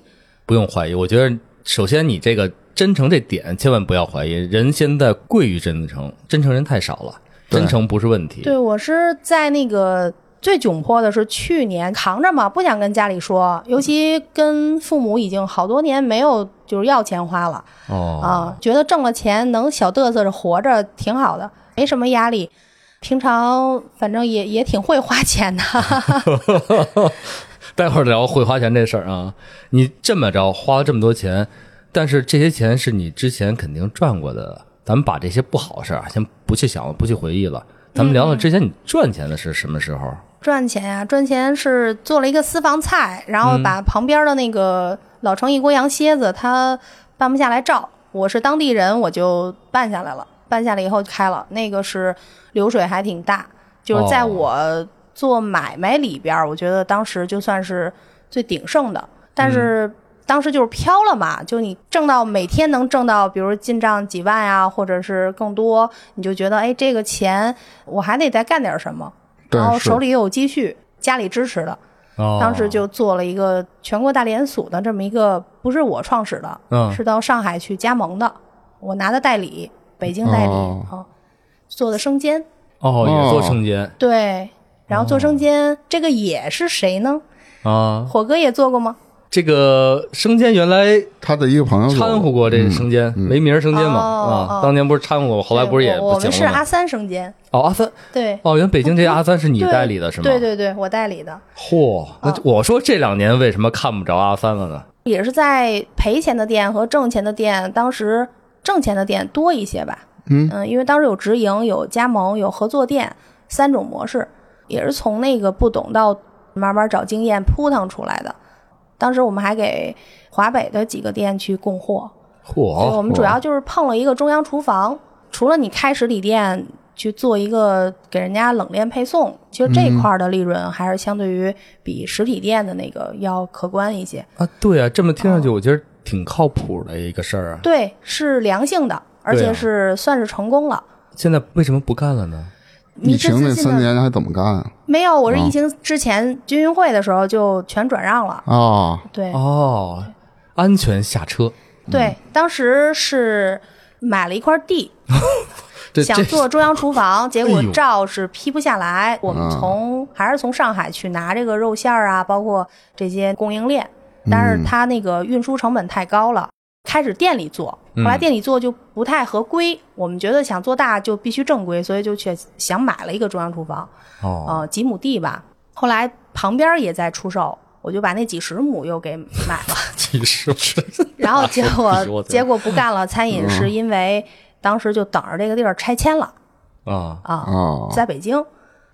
不用怀疑，我觉得首先你这个真诚这点千万不要怀疑，人现在贵于真诚，真诚人太少了，真诚不是问题。对我是在那个最窘迫的是去年扛着嘛，不想跟家里说，尤其跟父母已经好多年没有就是要钱花了哦，啊，觉得挣了钱能小嘚瑟着活着挺好的，没什么压力。平常反正也也挺会花钱的，(laughs) (laughs) 待会儿聊会花钱这事儿啊，你这么着花了这么多钱，但是这些钱是你之前肯定赚过的，咱们把这些不好的事儿啊先不去想了，不去回忆了，咱们聊聊之前你赚钱的是什么时候？赚钱呀、赚钱是做了一个私房菜，然后嗯把旁边的那个老城一锅羊蝎子，他办不下来照，我是当地人，我就办下来了。办下来以后就开了，那个是流水还挺大，就是在哦我做买卖里边儿，我觉得当时就算是最鼎盛的。但是当时就是飘了嘛，就你挣到每天能挣到，比如进账几万呀、或者是更多，你就觉得哎，这个钱我还得再干点什么。然后手里又有积蓄，家里支持的，哦。当时就做了一个全国大连锁的这么一个，不是我创始的，嗯是到上海去加盟的，我拿的代理，北京代理哦。啊，做的生煎，哦，也做生煎。对，然后做哦生煎，这个也是谁呢？啊。火哥也做过吗？这个生煎原来他的一个朋友掺和过这个生煎，没名儿生煎嘛哦啊哦，当年不是掺和过，后来不是也对我我们是阿？三生煎，哦，阿三对，哦，原来北京这阿三是你代理的是吗？对对对，我代理的。嚯，那哦我说这两年为什么看不着阿三了呢？也是在赔钱的店和挣钱的店，当时挣钱的店多一些吧。嗯因为当时有直营、有加盟、有合作店三种模式，也是从那个不懂到慢慢找经验扑腾出来的。当时我们还给华北的几个店去供货，所以我，们主要就是碰了一个中央厨房。除了你开实体店去做一个给人家冷链配送，其实这一块儿的利润还是相对于比实体店的那个要可观一些。啊，对啊，这么听上去我觉得挺靠谱的一个事儿啊。对，是良性的，而且是算是成功了。现在为什么不干了呢？疫情那三年还怎么干啊？没有，我是啊疫情之前军运会的时候就全转让了。哦，对、哦，安全下车，对，当时是买了一块地，(laughs) 想做中央厨房，结果照是批不下来。我们啊从还是从上海去拿这个肉馅儿啊，包括这些供应链，但是它那个运输成本太高了。开始店里做，后来嗯店里做就不太合规。我们觉得想做大就必须正规，所以就去想买了一个中央厨房，哦，呃，几亩地吧。后来旁边也在出售，我就把那几十亩又给买了。(laughs) 几十亩然后结果 (laughs) 结果不干了，餐饮嗯是因为当时就等着这个地儿拆迁了啊，啊，啊，在北京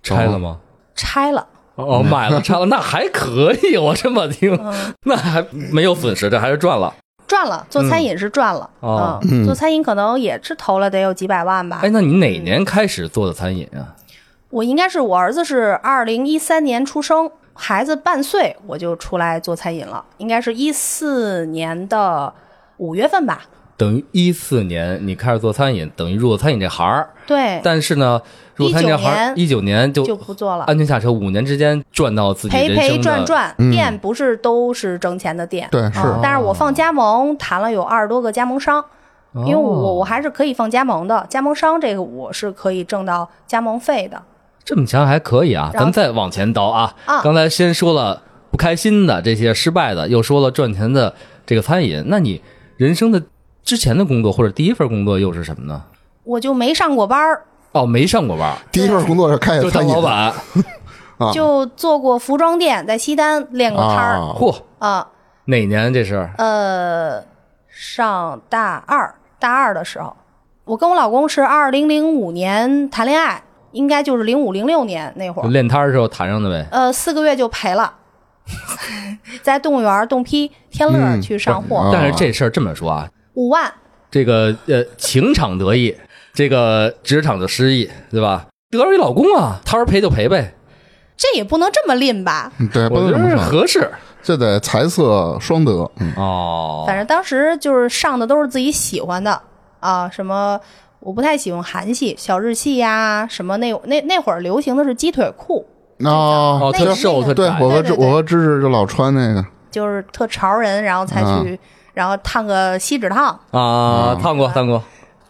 拆了吗？拆了。哦，买了拆了，那还可以。我这么听，嗯那还没有损失，这还是赚了。赚了，做餐饮是赚了，哦嗯，做餐饮可能也是投了得有几百万吧哎，。那你哪年开始做的餐饮啊？我应该是我儿子是二零一三年出生，孩子半岁我就出来做餐饮了，应该是一四年的五月份吧。等于一四年你开始做餐饮，等于入了餐饮这行儿。对，但是呢，入餐饮这行儿，一九年就就不做了，安全下车，五年之间赚到自己赔赔赚赚，嗯。店不是都是挣钱的店。对是。嗯但是我放加盟谈了有二十多个加盟商，因为我哦我还是可以放加盟的，加盟商这个我是可以挣到加盟费的。这么强还可以啊，咱们再往前倒啊。啊。刚才先说了不开心的这些失败的，又说了赚钱的这个餐饮，那你人生的之前的工作或者第一份工作又是什么呢？我就没上过班儿，哦，没上过班儿，(laughs) 第一份工作是开就餐饮。当老板。(laughs) 啊。就做过服装店，在西单练过摊儿。啊，嚯，啊。哪年这是？呃，上大二大二的时候，我跟我老公是二零零五年谈恋爱，应该就是零五零六年那会儿，练摊儿的时候谈上的呗。呃，四个月就赔了，(laughs) 在动物园动批天乐嗯。去上货，哦但是这事儿这么说啊，五万。这个呃情场得意，这个职场的失意，对吧？得着一老公啊，他说赔就赔呗，这也不能这么吝吧？嗯对，不我觉得能这么，合适。这得财色双得。嗯，哦，反正当时就是上的都是自己喜欢的啊，什么我不太喜欢韩系、小日系呀、什么那那那会儿流行的是鸡腿裤，哦特瘦特对窄我和我和芝芝就老穿那个，就是特潮人，然后才去，然后烫个锡纸烫。啊，烫过烫过。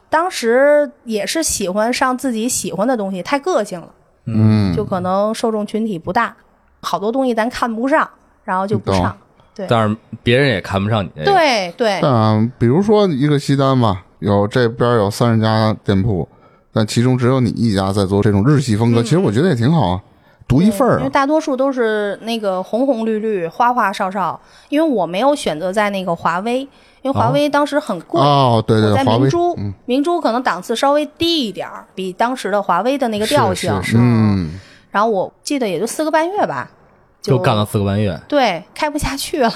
当时也是喜欢上自己喜欢的东西，太个性了，嗯，就可能受众群体不大，好多东西咱看不上，然后就不上。对但是别人也看不上你这个。对对，嗯比如说一个西单吧，有这边有三十家店铺，但其中只有你一家在做这种日系风格，其实我觉得也挺好啊，独一份儿啊。因为大多数都是那个红红绿绿、花花哨哨。因为我没有选择在那个华为，因为华为当时很贵。哦，对对，我在，明珠，嗯明珠可能档次稍微低一点儿，比当时的华为的那个调性。是是是嗯，然后我记得也就四个半月吧，就干了四个半月。对，开不下去了，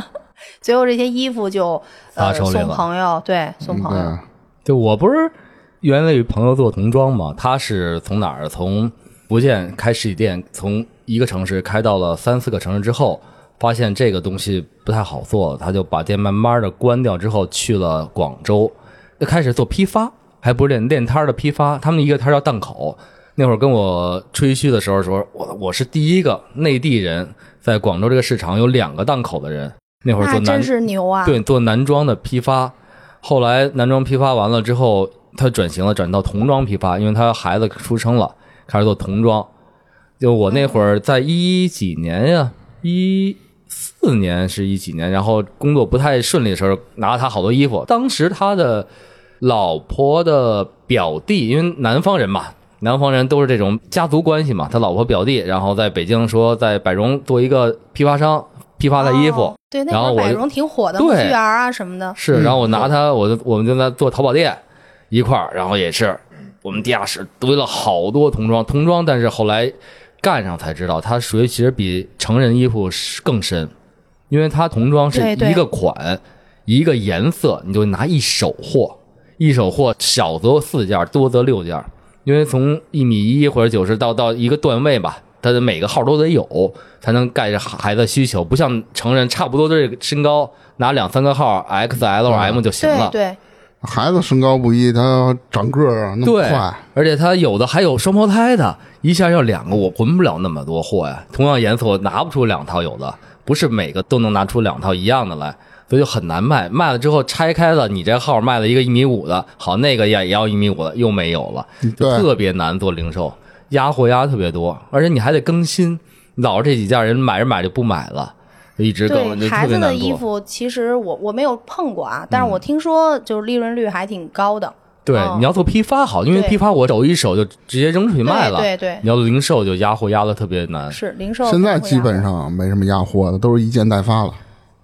(laughs) 最后这些衣服就呃送朋友，对，送朋友。对，就我不是原来有朋友做童装嘛，他是从哪儿？从福建开实体店，从一个城市开到了三四个城市之后，发现这个东西不太好做，他就把店慢慢的关掉之后，去了广州，就开始做批发，还不是练练摊儿的批发。他们一个摊儿叫档口，那会儿跟我吹嘘的时候说，我我是第一个内地人在广州这个市场有两个档口的人。那会儿那做男真是牛啊！对，做男装的批发，后来男装批发完了之后，他转型了，转到童装批发，因为他孩子出生了，开始做童装。就我那会儿在一几年呀，一四年是一几年，然后工作不太顺利的时候，拿了他好多衣服。当时他的老婆的表弟，因为南方人嘛，南方人都是这种家族关系嘛，他老婆表弟，然后在北京说在百荣做一个批发商，批发他衣服。哦对，那然后百荣挺火的，对木须园啊什么的。是，然后我拿他，我就我们就在做淘宝店一块儿，然后也是我们地下室堆了好多童装，童装，但是后来干上才知道，它属于其实比成人衣服更深，因为它童装是一个款一个颜色，你就拿一手货，一手货少则四件，多则六件，因为从一米一或者九十到到一个段位吧。它的每个号都得有，才能盖着孩子需求，不像成人差不多这个身高，拿两三个号 XL、M 就行了。对对，孩子身高不一，他长个儿啊那么快，而且他有的还有双胞胎的，一下要两个，我混不了那么多货呀。同样颜色，我拿不出两套，有的不是每个都能拿出两套一样的来，所以就很难卖。卖了之后拆开了，你这号卖了一个一米五的，好，那个也也要一米五的，又没有了，就特别难做零售，压货压特别多，而且你还得更新，老是这几件人买着买着不买了，就对孩子的。衣服，其实我我没有碰过啊，但是我听说就是利润率还挺高的。对，嗯你要做批发好，因为批发我手一手就直接扔出去卖了。对对对你要零售就压货压的特别难。是零售。现在基本。上没什么压货的，都是一件代发了。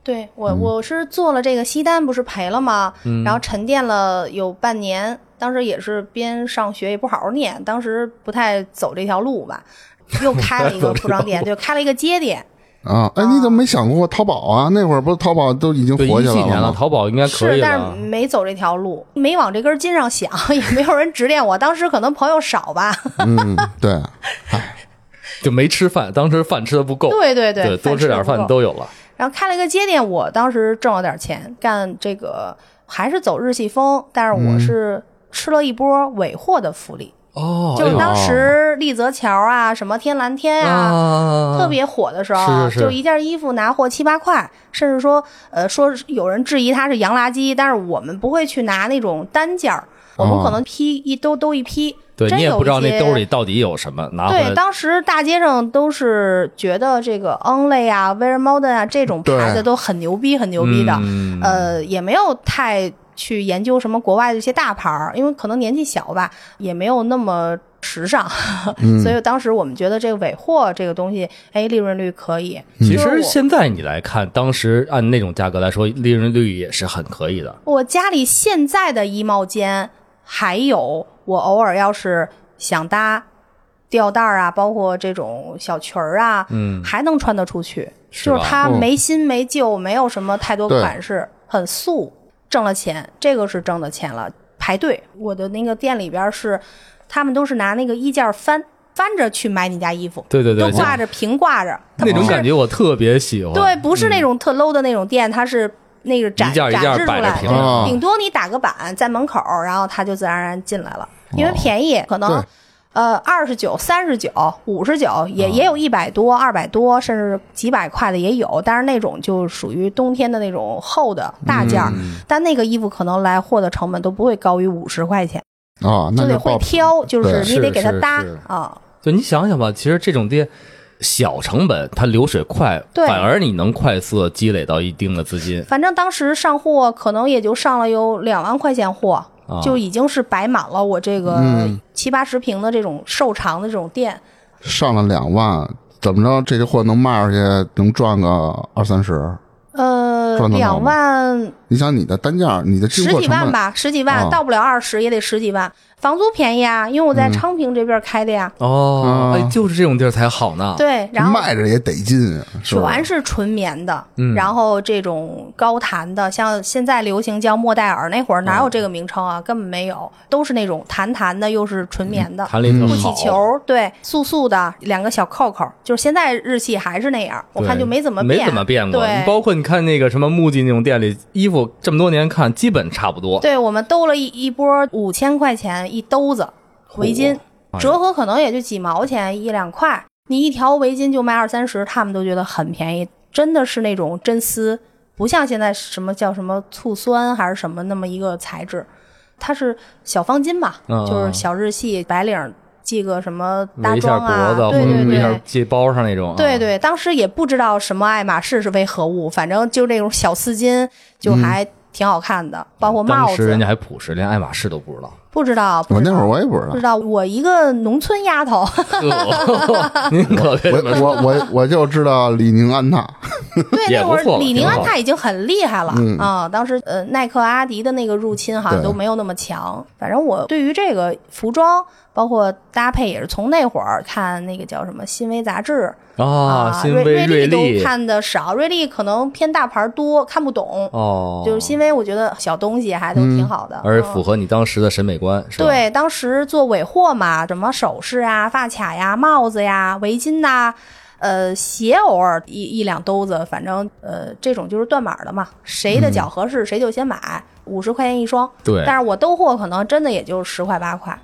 对我我是做了这个西单，不是赔了吗？嗯然后沉淀了有半年，当时也是边上学也不好好念，当时不太走这条路吧，又开了一个服装店，(laughs) 就开了一个街店。啊，哎，你怎么没想过淘宝啊？那会儿不是淘宝都已经，火起来一几年了，吗？淘宝应该可是，以但了是。没走这条路，没往这根筋上想，(laughs) 也没有人指点我。当时可能朋友少吧，嗯，对，(laughs) 就没吃饭，当时饭吃的不够。对对对，多吃点饭。都有了。然后开了一个街店，我当时挣了点钱，干这个还是走日系风，但是我是吃了一波尾货的福利，哦，就是当哎时丽泽桥啊，什么天蓝天啊。啊，特别火的时候，就一件衣服拿货七八块，甚至说，呃，说有人质疑它是洋垃圾，但是我们不会去拿那种单件儿，我们哦可能批一兜兜一批，对你也真有不知道那兜里到底有什么，拿回对，当时大街上都是觉得这个 Only 啊、Very Modern 啊这种牌子都很牛逼、很牛逼的，嗯。呃，也没有太去研究什么国外的一些大牌儿，因为可能年纪小吧，也没有那么时尚，(laughs) 嗯所以当时我们觉得这个尾货这个东西，哎，利润率可以。其实现在你来看，当时按那种价格来说，利润率也是很可以的。我家里现在的衣帽间，还有我偶尔要是想搭吊带儿啊，包括这种小裙儿啊，嗯还能穿得出去。是就是它嗯没新没旧，没有什么太多款式，很素，挣了钱，这个是挣的钱了。排队，我的那个店里边是，他们都是拿那个衣架翻翻着去买你家衣服，对对对，都挂着平挂着，那种感觉我特别喜欢。对，不是那种特 low 的那种店，它是那个展一件一件展示出来摆着平顶多你打个板在门口，然后他就自然而然进来了，因为便宜，可能对呃二十九、三十九、五十九，啊也也有一百多、二百多，甚至几百块的也有，但是那种就属于冬天的那种厚的大件儿，嗯但那个衣服可能来货的成本都不会高于五十块钱，啊，那就得会挑，就是你得给它搭啊。就你想想吧，其实这种店小成本，它流水快，对反而你能快速积累到一定的资金。反正当时上货可能也就上了有两万块钱货，啊就已经是摆满了我这个嗯七八十平的这种瘦长的这种店。上了两万，怎么着这些货能卖出去，能赚个二三十？呃，两万你想你的单价，你的进十几万吧，十几万、啊到不了二十也得十几万。房租便宜啊，因为我在昌平这边开的呀。哦，就是这种地儿才好呢。对，然后卖着也得劲啊，是吧？全是纯棉的，嗯然后这种高弹的，像现在流行叫莫代尔，那会儿哪有这个名称啊？根本没有，都是那种弹弹的，又是纯棉的。弹力特不，起球，对，素素的两个小扣扣，就是现在日系还是那样，我看就没怎么变，没怎么变过。对你，包括你看那个什么木记那种店里，衣服这么多年看，基本差不多。对我们兜了一一波五千块钱一兜子围巾，折合可能也就几毛钱一两块，你一条围巾就卖二三十，他们都觉得很便宜，真的是那种真丝，不像现在什么叫什么醋酸还是什么那么一个材质，它是小方巾吧，嗯就是小日系白领系个什么搭围一下桩啊，脖子，对对或者围一下对。系包上那种。啊，对对，当时也不知道什么爱马仕是为何物，反正就那种小丝巾就还挺好看的，包括帽子当时人家，还朴实，连爱马仕都不知道。不知道，不我那会儿知道我也不知道。不知，道，我一个农村丫头，呵 (laughs) 您可别。我我我我就知道李宁安踏，对，那会儿李宁安踏已经很厉害了嗯。啊。当时呃，耐克、阿迪的那个入侵好像对。都没有那么强。反正我对于这个服装，包括搭配，也是从那会儿看那个叫什么《新维》杂志啊，新瑞威、瑞丽。都看的少，瑞丽可能偏大牌多，看不懂。哦，就是新维，我觉得小东西还都挺好的，嗯。而符合你当时的审美观，是吧？，对，当时做尾货嘛，什么首饰啊、发卡呀、帽子呀、围巾呐、呃，鞋偶尔一一两兜子，反正呃，这种就是断码的嘛，谁的脚合适谁就先买，五十块钱一双。对但是我兜货可能真的也就十块八块，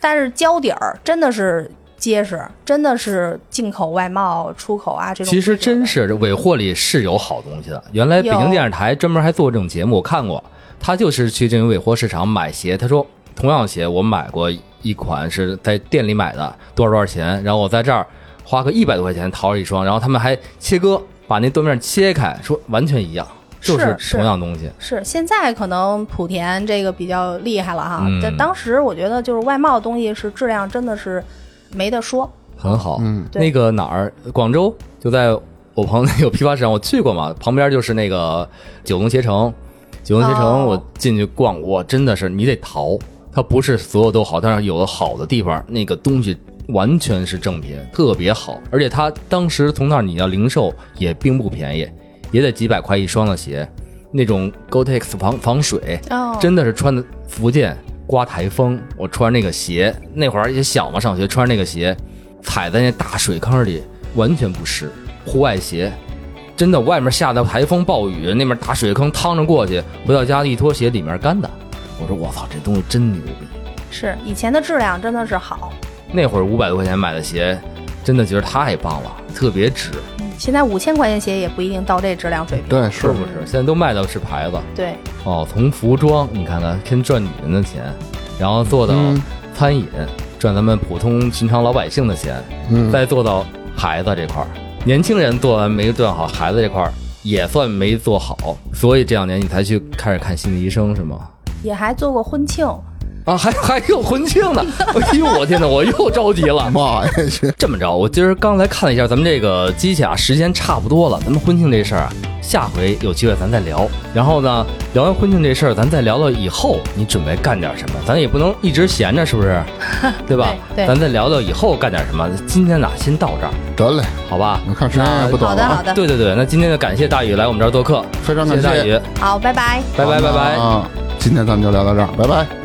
但是胶底儿真的是结实，真的是进口外贸、出口啊这种。其实真是这尾货里是有好东西的。原来北京电视台专门还做这种节目，我看过。他就是去这种尾货市场买鞋，他说同样鞋我买过一款是在店里买的，多少多少钱，然后我在这儿花个一百多块钱淘了一双，然后他们还切割，把那断面切开，说完全一样，就是是同样东西。是现在可能莆田这个比较厉害了哈，嗯但当时我觉得就是外贸的东西是质量真的是没得说。很好。嗯那个哪儿，广州就在我朋友那个批发市场，我去过嘛，旁边就是那个九龙鞋城。九龙鞋城，哦我进去逛，我真的是你得淘，它不是所有都好，但是有的好的地方，那个东西完全是正品，特别好。而且它当时从那儿你要零售也并不便宜，也得几百块一双的鞋，那种 Gore-Tex 防防水，哦，真的是穿的福建刮台风，我穿那个鞋，那会儿也小嘛，上学穿那个鞋，踩在那大水坑里完全不湿，户外鞋，真的外面下的台风暴雨，那边大水坑趟着过去，回到家一脱鞋里面干的，我说我操，这东西真牛逼。是以前的质量真的是好，那会儿五百多块钱买的鞋，真的觉得太棒了，特别值，现在五千块钱鞋也不一定到这质量水平。对，是是不是？现在都卖的是牌子对，哦，从服装你看看，先赚女人的钱，然后做到嗯餐饮，赚咱们普通寻常老百姓的钱，嗯，再做到孩子这块儿，年轻人做完没做好，孩子这块儿也算没做好，所以这两年你才去开始看心理医生是吗？也还做过婚庆，啊，还 (laughs) 还有婚庆呢！哎呦，我天哪，我又着急了。妈呀，这这么着，我今儿刚才看了一下咱们这个机器啊，时间差不多了，咱们婚庆这事儿啊，下回有机会咱再聊。然后呢，聊完婚庆这事儿，咱再聊聊以后你准备干点什么，咱也不能一直闲着，是不是？(laughs) 对吧？对对咱再聊聊以后干点什么。今天呢，先到这儿，得嘞，好吧？我看时间也不短了啊，好的好的，对对对，那今天就感谢大宇来我们这儿做客，非常感谢谢谢大宇，好，拜拜。拜拜拜拜。今天咱们就聊到这儿，拜拜。